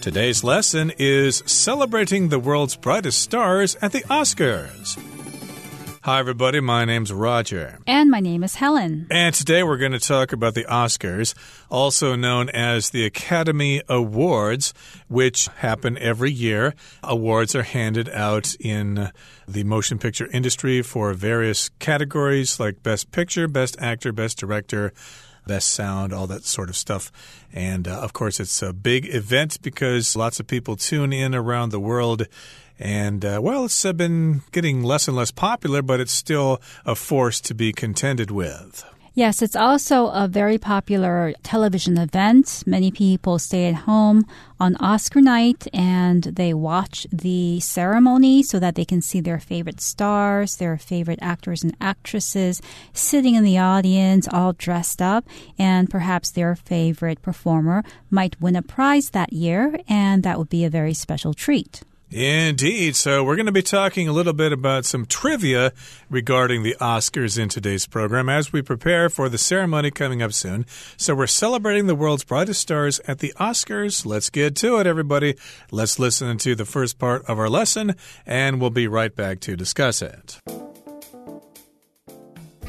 Today's lesson is celebrating the world's brightest stars at the Oscars. Hi, everybody. My name's Roger. And my name is Helen. And today we're going to talk about the Oscars, also known as the Academy Awards, which happen every year. Awards are handed out in the motion picture industry for various categories like Best Picture, Best Actor, Best Director best sound, all that sort of stuff. And uh, of course, it's a big event because lots of people tune in around the world. And uh, well, it's uh, been getting less and less popular, but it's still a force to be contended with. Yes, it's also a very popular television event. Many people stay at home on Oscar night and they watch the ceremony so that they can see their favorite stars, their favorite actors and actresses sitting in the audience all dressed up and perhaps their favorite performer might win a prize that year and that would be a very special treat. Indeed. So, we're going to be talking a little bit about some trivia regarding the Oscars in today's program as we prepare for the ceremony coming up soon. So, we're celebrating the world's brightest stars at the Oscars. Let's get to it, everybody. Let's listen to the first part of our lesson, and we'll be right back to discuss it.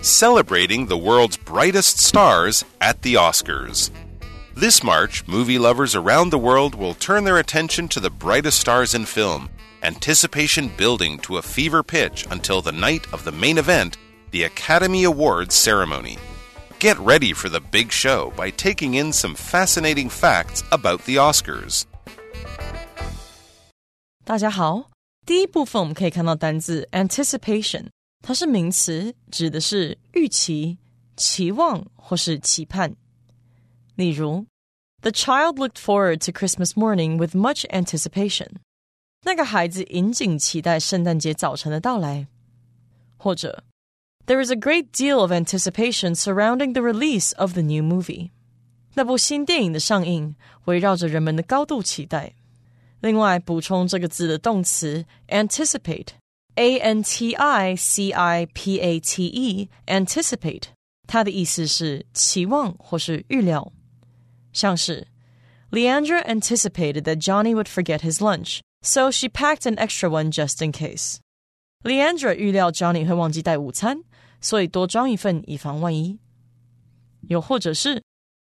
Celebrating the world's brightest stars at the Oscars. This March, movie lovers around the world will turn their attention to the brightest stars in film, anticipation building to a fever pitch until the night of the main event, the Academy Awards ceremony. Get ready for the big show by taking in some fascinating facts about the Oscars. 大家好，第一部分我们可以看到单字 anticipation，它是名词，指的是预期、期望或是期盼。 例如，The child looked forward to Christmas morning with much anticipation。那个孩子引颈期待圣诞节早晨的到来。或者，There is a great deal of anticipation surrounding the release of the new movie。那部新电影的上映围绕着人们的高度期待。另外，补充这个字的动词 anticipate，a n t i c i p a t e，anticipate，它的意思是期望或是预料。 像是 Leandra anticipated that Johnny would forget his lunch, so she packed an extra one just in case. Leandra 预料 Johnny 会忘记带午餐，所以多装一份以防万一。又或者是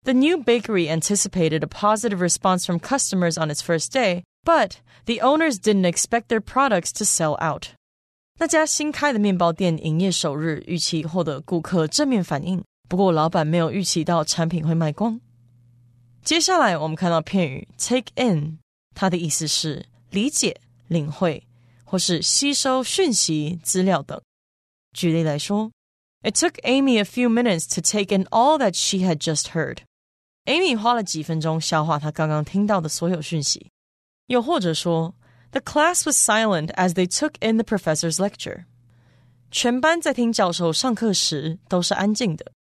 The new bakery anticipated a positive response from customers on its first day, but the owners didn't expect their products to sell out. 那家新开的面包店营业首日预期获得顾客正面反应，不过老板没有预期到产品会卖光。 接下来我们看到片语 take in，它的意思是理解、领会或是吸收讯息、资料等。举例来说，It took Amy a few minutes to take in all that she had just heard。Amy 花了几分钟消化她刚刚听到的所有讯息。又或者说，The class was silent as they took in the professor's lecture。全班在听教授上课时都是安静的。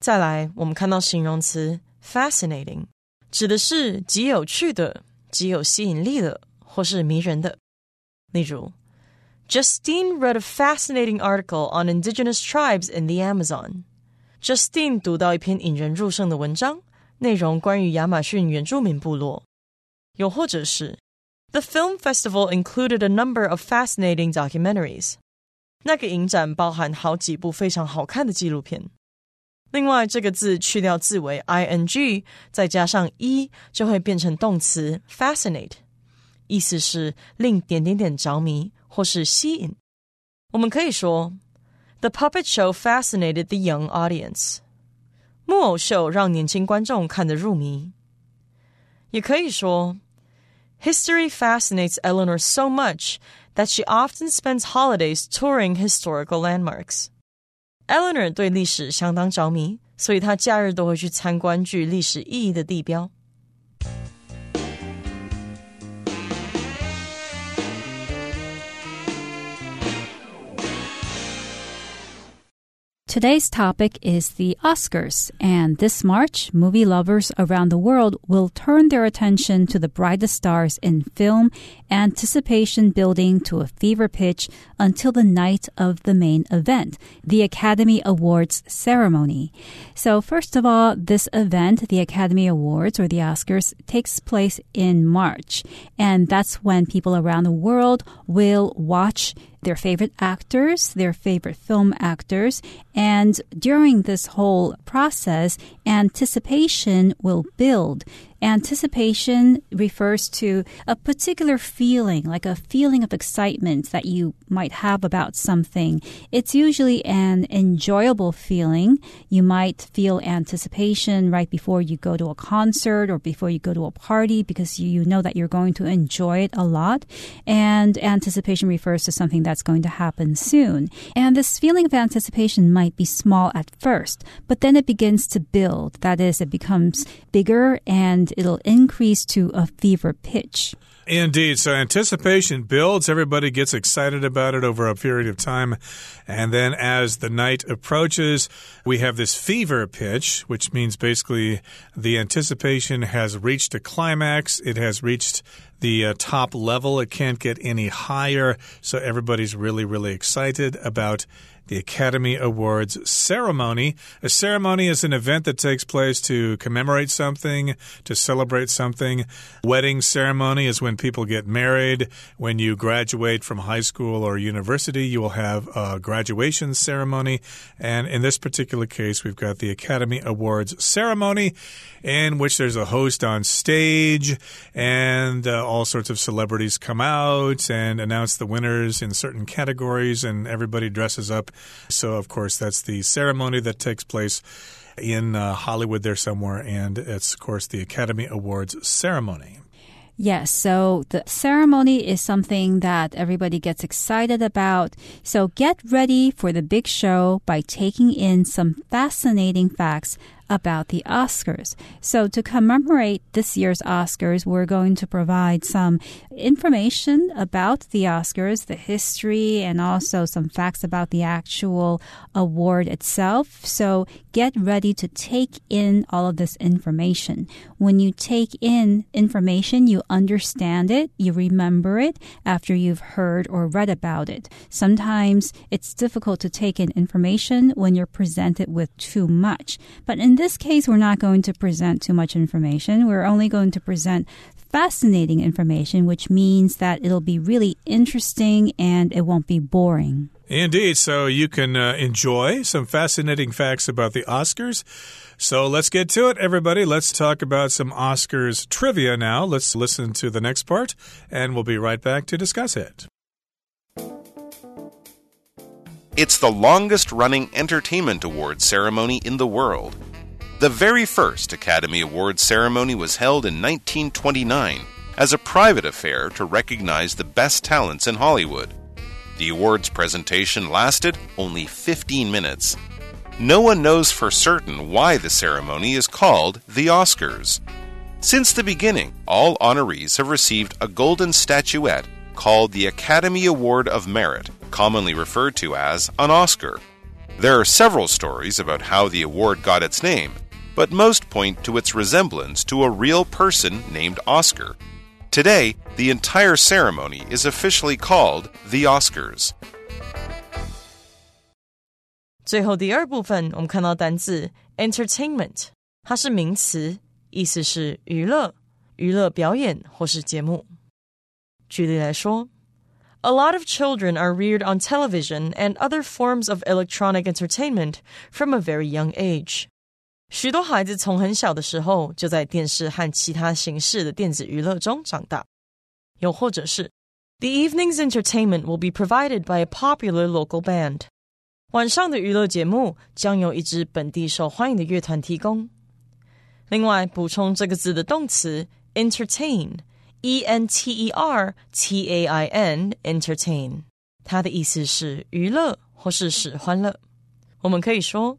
再来，我们看到形容词 fascinating 指的是极有趣的、极有吸引力的，或是迷人的。例如，Justine read a fascinating article on indigenous tribes in the Amazon。Justine 读到一篇引人入胜的文章，内容关于亚马逊原住民部落。又或者是，The film festival included a number of fascinating documentaries。那个影展包含好几部非常好看的纪录片。 另外，这个字去掉字尾 i n g，再加上 e，就会变成动词 fascinate，意思是令点点点着迷或是吸引。我们可以说，The puppet show fascinated the young audience。木偶秀让年轻观众看得入迷。也可以说，History fascinates Eleanor so much that she often spends holidays touring historical landmarks。 Eleanor 对历史相当着迷，所以她假日都会去参观具历史意义的地标。Today's topic is the Oscars, and this March, movie lovers around the world will turn their attention to the brightest stars in film, anticipation building to a fever pitch until the night of the main event, the Academy Awards ceremony. So, first of all, this event, the Academy Awards or the Oscars, takes place in March, and that's when people around the world will watch their favorite actors, their favorite film actors, and during this whole process, anticipation will build. Anticipation refers to a particular feeling, like a feeling of excitement that you might have about something. It's usually an enjoyable feeling. You might feel anticipation right before you go to a concert or before you go to a party because you know that you're going to enjoy it a lot. And anticipation refers to something that's going to happen soon. And this feeling of anticipation might be small at first, but then it begins to build. That is, it becomes bigger and it'll increase to a fever pitch. Indeed. So anticipation builds. Everybody gets excited about it over a period of time. And then as the night approaches, we have this fever pitch, which means basically the anticipation has reached a climax. It has reached the uh, top level. It can't get any higher. So everybody's really, really excited about the Academy Awards ceremony. A ceremony is an event that takes place to commemorate something, to celebrate something. Wedding ceremony is when people get married. When you graduate from high school or university, you will have a graduation ceremony. And in this particular case, we've got the Academy Awards ceremony, in which there's a host on stage and uh, all sorts of celebrities come out and announce the winners in certain categories, and everybody dresses up so, of course, that's the ceremony that takes place in uh, Hollywood there somewhere, and it's, of course, the Academy Awards ceremony. Yes, so the ceremony is something that everybody gets excited about. So get ready for the big show by taking in some fascinating facts about the Oscars. So, to commemorate this year's Oscars, we're going to provide some information about the Oscars, the history, and also some facts about the actual award itself. So, get ready to take in all of this information. When you take in information, you understand it, you remember it after you've heard or read about it. Sometimes it's difficult to take in information when you're presented with too much. But in this case, we're not going to present too much information. We're only going to present fascinating information, which means that it'll be really interesting and it won't be boring. Indeed. So you can uh, enjoy some fascinating facts about the Oscars. So let's get to it, everybody. Let's talk about some Oscars trivia now. Let's listen to the next part, and we'll be right back to discuss it. It's the longest running entertainment award ceremony in the world. The very first Academy Awards ceremony was held in 1929 as a private affair to recognize the best talents in Hollywood. The awards presentation lasted only 15 minutes. No one knows for certain why the ceremony is called the Oscars. Since the beginning, all honorees have received a golden statuette called the Academy Award of Merit, commonly referred to as an Oscar. There are several stories about how the award got its name, but most point to its resemblance to a real person named Oscar. Today, the entire ceremony is officially called the Oscars. 最后第二部分，我们看到单字 entertainment，它是名词，意思是娱乐、娱乐表演或是节目。举例来说，A lot of children are reared on television and other forms of electronic entertainment from a very young age. 许多孩子从很小的时候就在电视和其他形式的电子娱乐中长大。又或者是，The evening's entertainment will be provided by a popular local band。晚上的娱乐节目将由一支本地受欢迎的乐团提供。另外，补充这个字的动词 entertain，e n t e r t a i n，entertain，它的意思是娱乐或是使欢乐。我们可以说。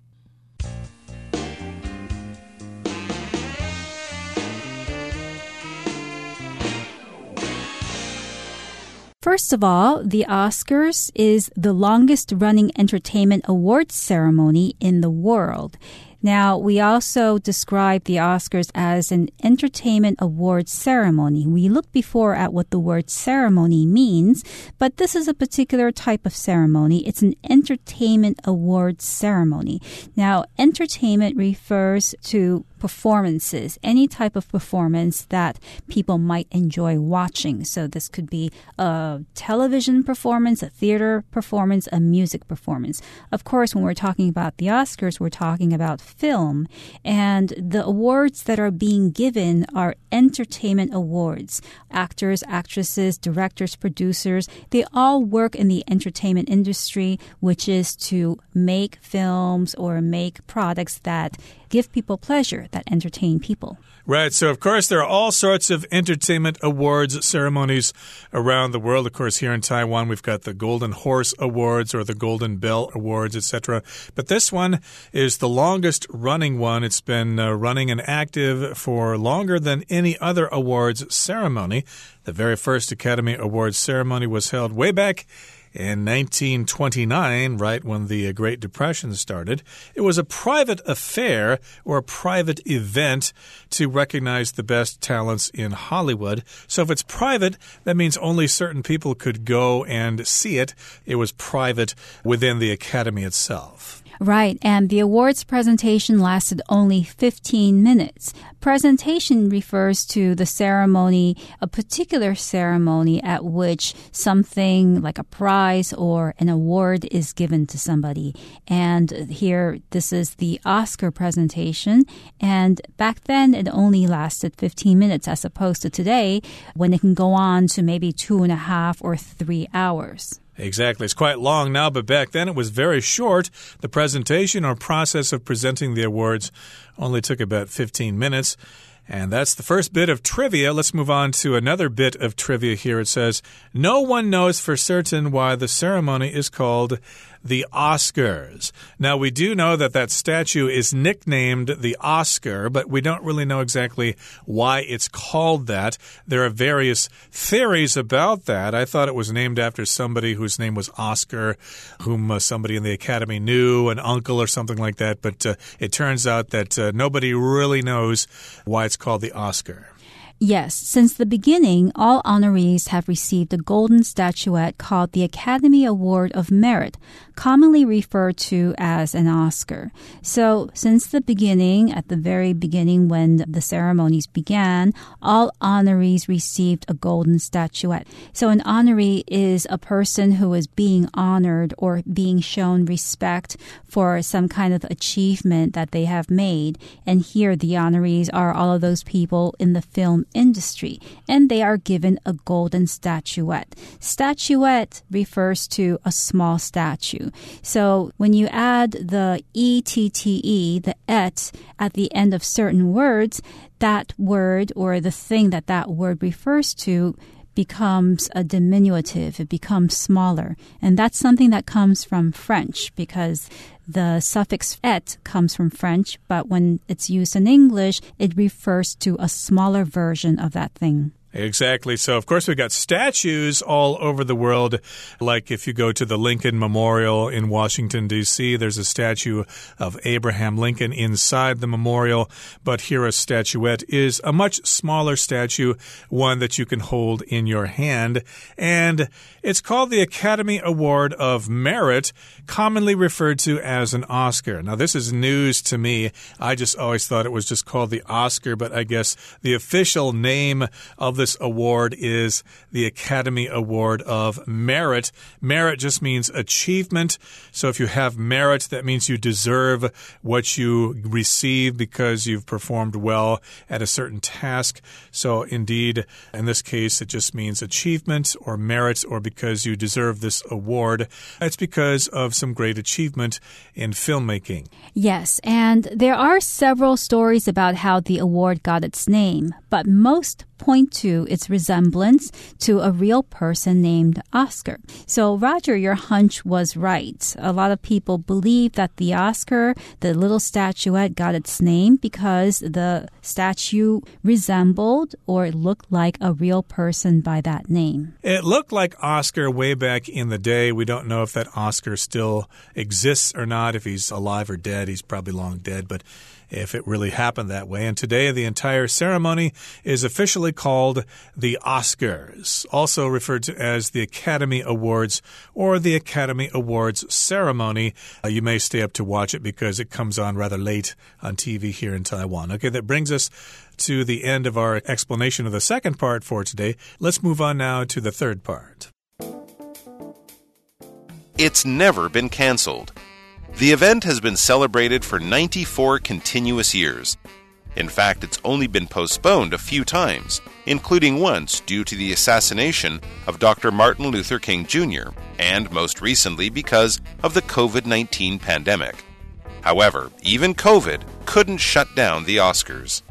First of all, the Oscars is the longest running entertainment awards ceremony in the world. Now, we also describe the Oscars as an entertainment awards ceremony. We looked before at what the word ceremony means, but this is a particular type of ceremony. It's an entertainment awards ceremony. Now, entertainment refers to performances, any type of performance that people might enjoy watching. So this could be a television performance, a theater performance, a music performance. Of course, when we're talking about the Oscars, we're talking about film. And the awards that are being given are entertainment awards. Actors, actresses, directors, producers, they all work in the entertainment industry, which is to make films or make products that give people pleasure, that entertain people. Right. So, of course, there are all sorts of entertainment awards ceremonies around the world. Of course, here in Taiwan, we've got the Golden Horse Awards or the Golden Bell Awards, etc. But this one is the longest running one. It's been uh, running and active for longer than any other awards ceremony. The very first Academy Awards ceremony was held way back in 1929, right when the Great Depression started, it was a private affair or a private event to recognize the best talents in Hollywood. So if it's private, that means only certain people could go and see it. It was private within the Academy itself. Right, and the awards presentation lasted only 15 minutes. Presentation refers to the ceremony, a particular ceremony at which something like a prize or an award is given to somebody. And here, this is the Oscar presentation. And back then, it only lasted 15 minutes as opposed to today when it can go on to maybe two and a half or three hours. Exactly. It's quite long now, but back then it was very short. The presentation or process of presenting the awards only took about 15 minutes. And that's the first bit of trivia. Let's move on to another bit of trivia here. It says, No one knows for certain why the ceremony is called the Oscars. Now, we do know that that statue is nicknamed the Oscar, but we don't really know exactly why it's called that. There are various theories about that. I thought it was named after somebody whose name was Oscar, whom uh, somebody in the Academy knew, an uncle or something like that, but uh, it turns out that uh, nobody really knows why it's called the Oscar. Yes, since the beginning, all honorees have received a golden statuette called the Academy Award of Merit, commonly referred to as an Oscar. So, since the beginning, at the very beginning when the ceremonies began, all honorees received a golden statuette. So, an honoree is a person who is being honored or being shown respect for some kind of achievement that they have made. And here, the honorees are all of those people in the film industry, and they are given a golden statuette. Statuette refers to a small statue. So when you add the ETTE, the et, at the end of certain words, that word or the thing that that word refers to becomes a diminutive, it becomes smaller. And that's something that comes from French because the suffix et comes from French, but when it's used in English, it refers to a smaller version of that thing. Exactly. So, of course, we've got statues all over the world. Like if you go to the Lincoln Memorial in Washington, D.C., there's a statue of Abraham Lincoln inside the memorial. But here, a statuette is a much smaller statue, one that you can hold in your hand. And it's called the Academy Award of Merit, commonly referred to as an Oscar. Now, this is news to me. I just always thought it was just called the Oscar, but I guess the official name of this award is the Academy Award of Merit. Merit just means achievement. So if you have merit, that means you deserve what you receive because you've performed well at a certain task. So indeed, in this case, it just means achievement or merit or because you deserve this award. It's because of some great achievement in filmmaking. Yes, and there are several stories about how the award got its name. but most point to its resemblance to a real person named Oscar. So, Roger, your hunch was right. A lot of people believe that the Oscar, the little statuette, got its name because the statue resembled or looked like a real person by that name. It looked like Oscar way back in the day. We don't know if that Oscar still exists or not. If he's alive or dead, he's probably long dead, but if it really happened that way. And today, the entire ceremony is officially called the Oscars, also referred to as the Academy Awards or the Academy Awards ceremony. Uh, you may stay up to watch it because it comes on rather late on TV here in Taiwan. Okay, that brings us to the end of our explanation of the second part for today. Let's move on now to the third part. It's never been canceled. The event has been celebrated for 94 continuous years. In fact, it's only been postponed a few times, including once due to the assassination of Dr. Martin Luther King Jr., and most recently because of the COVID 19 pandemic. However, even COVID couldn't shut down the Oscars.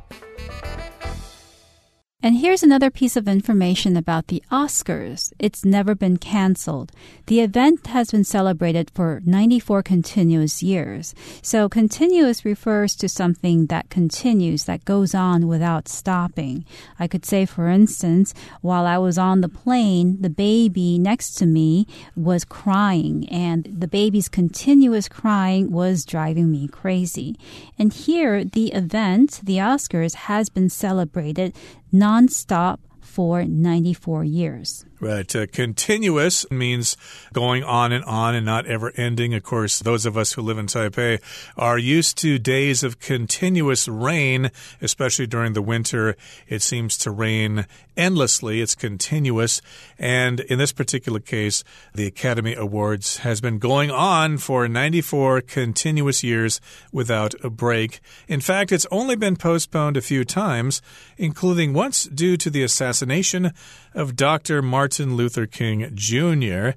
And here's another piece of information about the Oscars. It's never been canceled. The event has been celebrated for 94 continuous years. So continuous refers to something that continues, that goes on without stopping. I could say, for instance, while I was on the plane, the baby next to me was crying and the baby's continuous crying was driving me crazy. And here, the event, the Oscars, has been celebrated nonstop for 94 years. Right. Uh, continuous means going on and on and not ever ending. Of course, those of us who live in Taipei are used to days of continuous rain, especially during the winter. It seems to rain endlessly. It's continuous. And in this particular case, the Academy Awards has been going on for 94 continuous years without a break. In fact, it's only been postponed a few times, including once due to the assassination of Dr. Martin Luther King Jr.,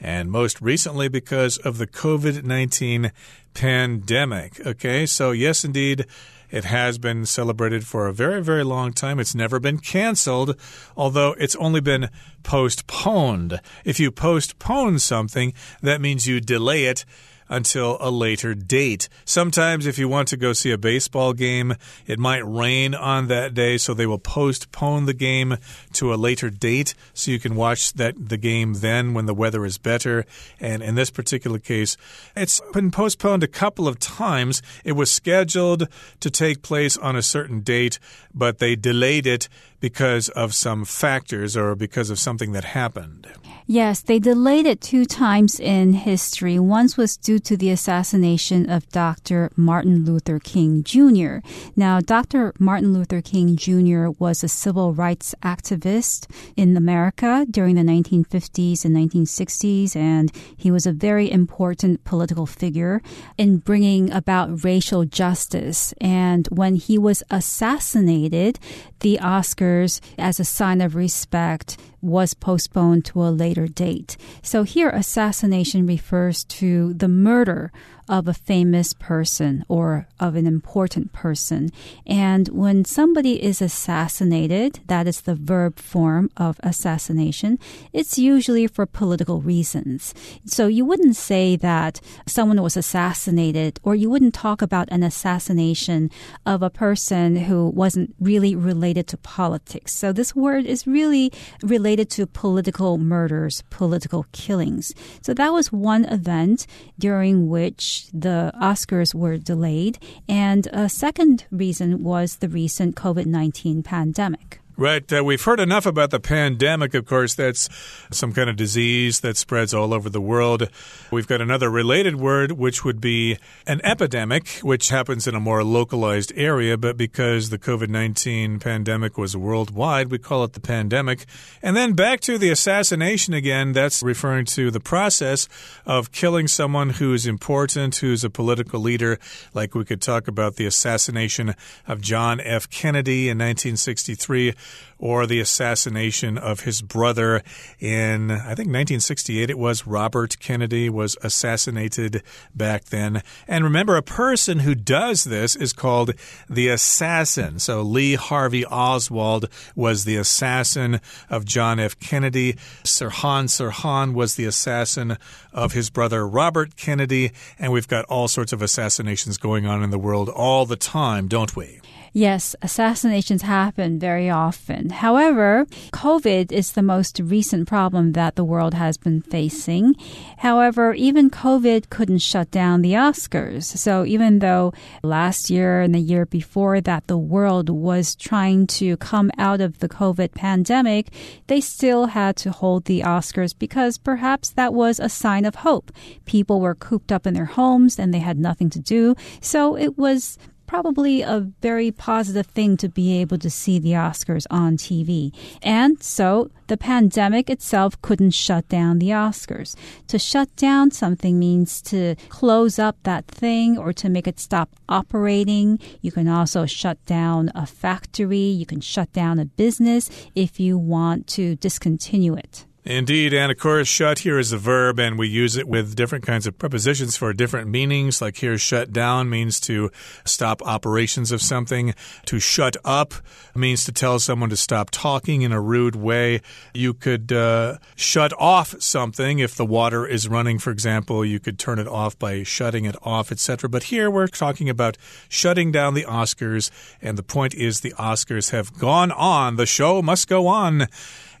and most recently because of the COVID 19 pandemic. Okay, so yes, indeed. It has been celebrated for a very, very long time. It's never been canceled, although it's only been postponed. If you postpone something, that means you delay it until a later date. Sometimes, if you want to go see a baseball game, it might rain on that day, so they will postpone the game to a later date so you can watch that the game then when the weather is better. And in this particular case, it's been postponed a couple of times. It was scheduled to take place on a certain date, but they delayed it because of some factors or because of something that happened. Yes, they delayed it two times in history. Once was due to the assassination of Dr. Martin Luther King Jr. Now, Dr. Martin Luther King Jr. was a civil rights activist in America during the 1950s and 1960s, and he was a very important political figure in bringing about racial justice. And when he was assassinated, the Oscars, as a sign of respect, was postponed to a later date. So here, assassination refers to the murder of a famous person or of an important person. And when somebody is assassinated, that is the verb form of assassination, it's usually for political reasons. So you wouldn't say that someone was assassinated or you wouldn't talk about an assassination of a person who wasn't really related to politics. So this word is really related to political murders, political killings. So that was one event during which the Oscars were delayed. And a second reason was the recent COVID 19 pandemic. Right. Uh, we've heard enough about the pandemic. Of course, that's some kind of disease that spreads all over the world. We've got another related word, which would be an epidemic, which happens in a more localized area. But because the COVID 19 pandemic was worldwide, we call it the pandemic. And then back to the assassination again. That's referring to the process of killing someone who is important, who's a political leader. Like we could talk about the assassination of John F. Kennedy in 1963 or the assassination of his brother in, I think, 1968 it was. Robert Kennedy was assassinated back then. And remember, a person who does this is called the assassin. So Lee Harvey Oswald was the assassin of John F. Kennedy. Sirhan Sirhan was the assassin of his brother Robert Kennedy. And we've got all sorts of assassinations going on in the world all the time, don't we? Yes, assassinations happen very often. However, COVID is the most recent problem that the world has been facing. However, even COVID couldn't shut down the Oscars. So even though last year and the year before that the world was trying to come out of the COVID pandemic, they still had to hold the Oscars because perhaps that was a sign of hope. People were cooped up in their homes and they had nothing to do. So it was probably a very positive thing to be able to see the Oscars on TV. And so the pandemic itself couldn't shut down the Oscars. To shut down something means to close up that thing or to make it stop operating. You can also shut down a factory. You can shut down a business if you want to discontinue it. Indeed, and of course, shut here is a verb, and we use it with different kinds of prepositions for different meanings. Like here, shut down means to stop operations of something. To shut up means to tell someone to stop talking in a rude way. You could uh, shut off something if the water is running, for example. You could turn it off by shutting it off, etc. But here we're talking about shutting down the Oscars, and the point is the Oscars have gone on. The show must go on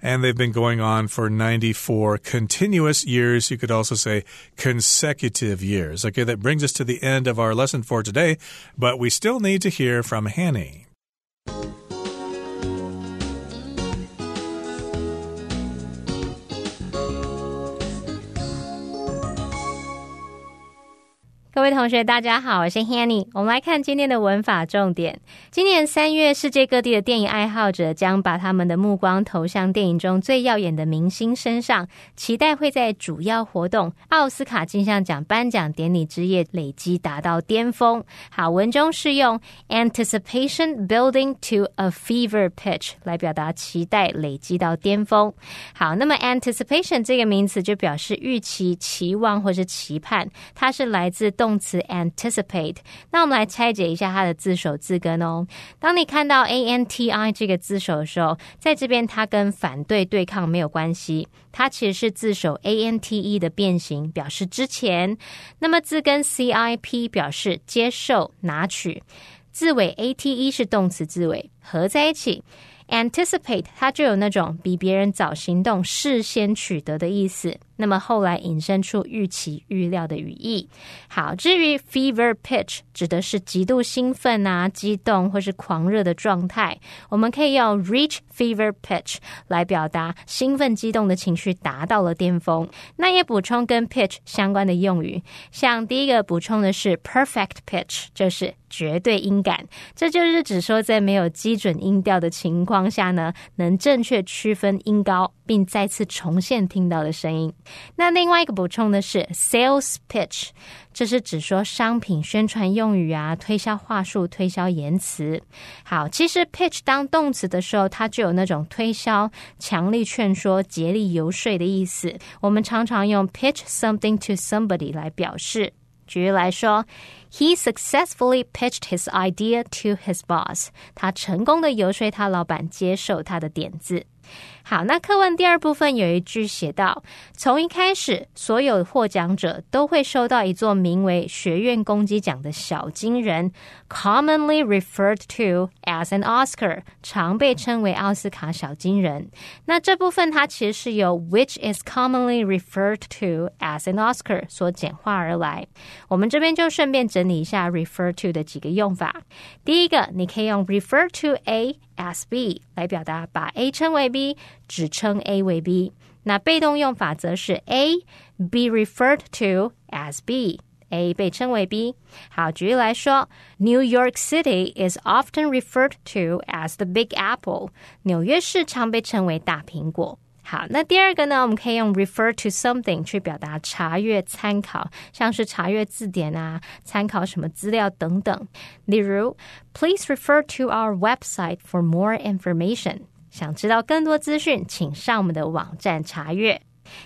and they've been going on for 94 continuous years. You could also say consecutive years. Okay, that brings us to the end of our lesson for today, but we still need to hear from Hanny. 各位同学，大家好，我是 Hanny。我们来看今天的文法重点。今年三月，世界各地的电影爱好者将把他们的目光投向电影中最耀眼的明星身上，期待会在主要活动奥斯卡金像奖颁奖典礼之夜累积达到巅峰。好，文中是用 anticipation building to a fever pitch 来表达期待累积到巅峰。好，那么 anticipation 这个名词就表示预期、期望或是期盼，它是来自动。词 anticipate，那我们来拆解一下它的字首字根哦。当你看到 a n t i 这个字首的时候，在这边它跟反对对抗没有关系，它其实是字首 a n t e 的变形，表示之前。那么字根 c i p 表示接受、拿取，字尾 a t e 是动词字尾，合在一起。Anticipate 它就有那种比别人早行动、事先取得的意思。那么后来引申出预期、预料的语义。好，至于 fever pitch 指的是极度兴奋啊、激动或是狂热的状态，我们可以用 reach fever pitch 来表达兴奋、激动的情绪达到了巅峰。那也补充跟 pitch 相关的用语，像第一个补充的是 perfect pitch，就是绝对音感，这就是指说在没有基准音调的情况下呢，能正确区分音高。并再次重现听到的声音。那另外一个补充的是 sales pitch，这是指说商品宣传用语啊、推销话术、推销言辞。好，其实 pitch 当动词的时候，它就有那种推销、强力劝说、竭力游说的意思。我们常常用 pitch something to somebody 来表示。举例来说，He successfully pitched his idea to his boss。他成功的游说他老板接受他的点子。好，那课文第二部分有一句写道：从一开始，所有获奖者都会收到一座名为学院公鸡奖的小金人，commonly referred to as an Oscar，常被称为奥斯卡小金人。那这部分它其实是由 which is commonly referred to as an Oscar 所简化而来。我们这边就顺便整理一下 refer to 的几个用法。第一个，你可以用 refer to A。As B 来表达把 A 称为 B，只称 A 为 B。那被动用法则是 A be referred to as B，A 被称为 B。好，举例来说，New York City is often referred to as the Big Apple。纽约市常被称为大苹果。好，那第二个呢？我们可以用 refer to something 去表达查阅、参考，像是查阅字典啊，参考什么资料等等。例如，Please refer to our website for more information。想知道更多资讯，请上我们的网站查阅。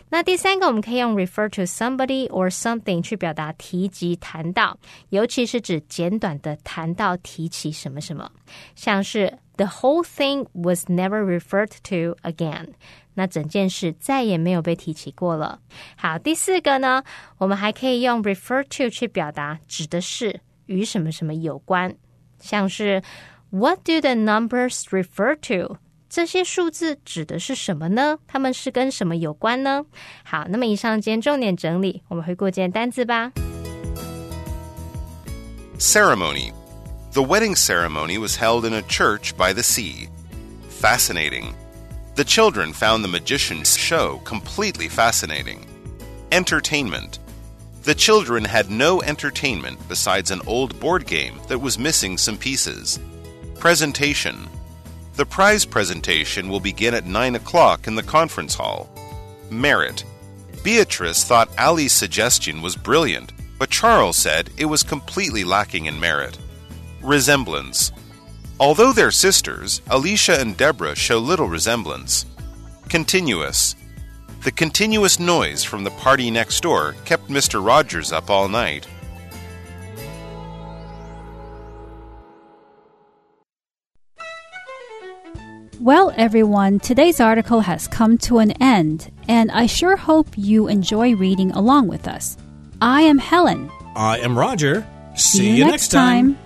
那第三个，我们可以用 refer to somebody or something 去表达提及、谈到，尤其是指简短的谈到、提起什么什么，像是 the whole thing was never referred to again。那整件事再也没有被提起过了。好，第四个呢，我们还可以用 refer to 去表达指的是与什么什么有关，像是 What do the numbers refer to？这些数字指的是什么呢？它们是跟什么有关呢？好，那么以上今天重点整理，我们回顾今天单字吧。 Ceremony. The wedding ceremony was held in a church by the sea. Fascinating. The children found the magician's show completely fascinating. Entertainment. The children had no entertainment besides an old board game that was missing some pieces. Presentation. The prize presentation will begin at 9 o'clock in the conference hall. Merit. Beatrice thought Ali's suggestion was brilliant, but Charles said it was completely lacking in merit. Resemblance. Although they're sisters, Alicia and Deborah show little resemblance. Continuous. The continuous noise from the party next door kept Mr. Rogers up all night. Well, everyone, today's article has come to an end, and I sure hope you enjoy reading along with us. I am Helen. I am Roger. See, you next time.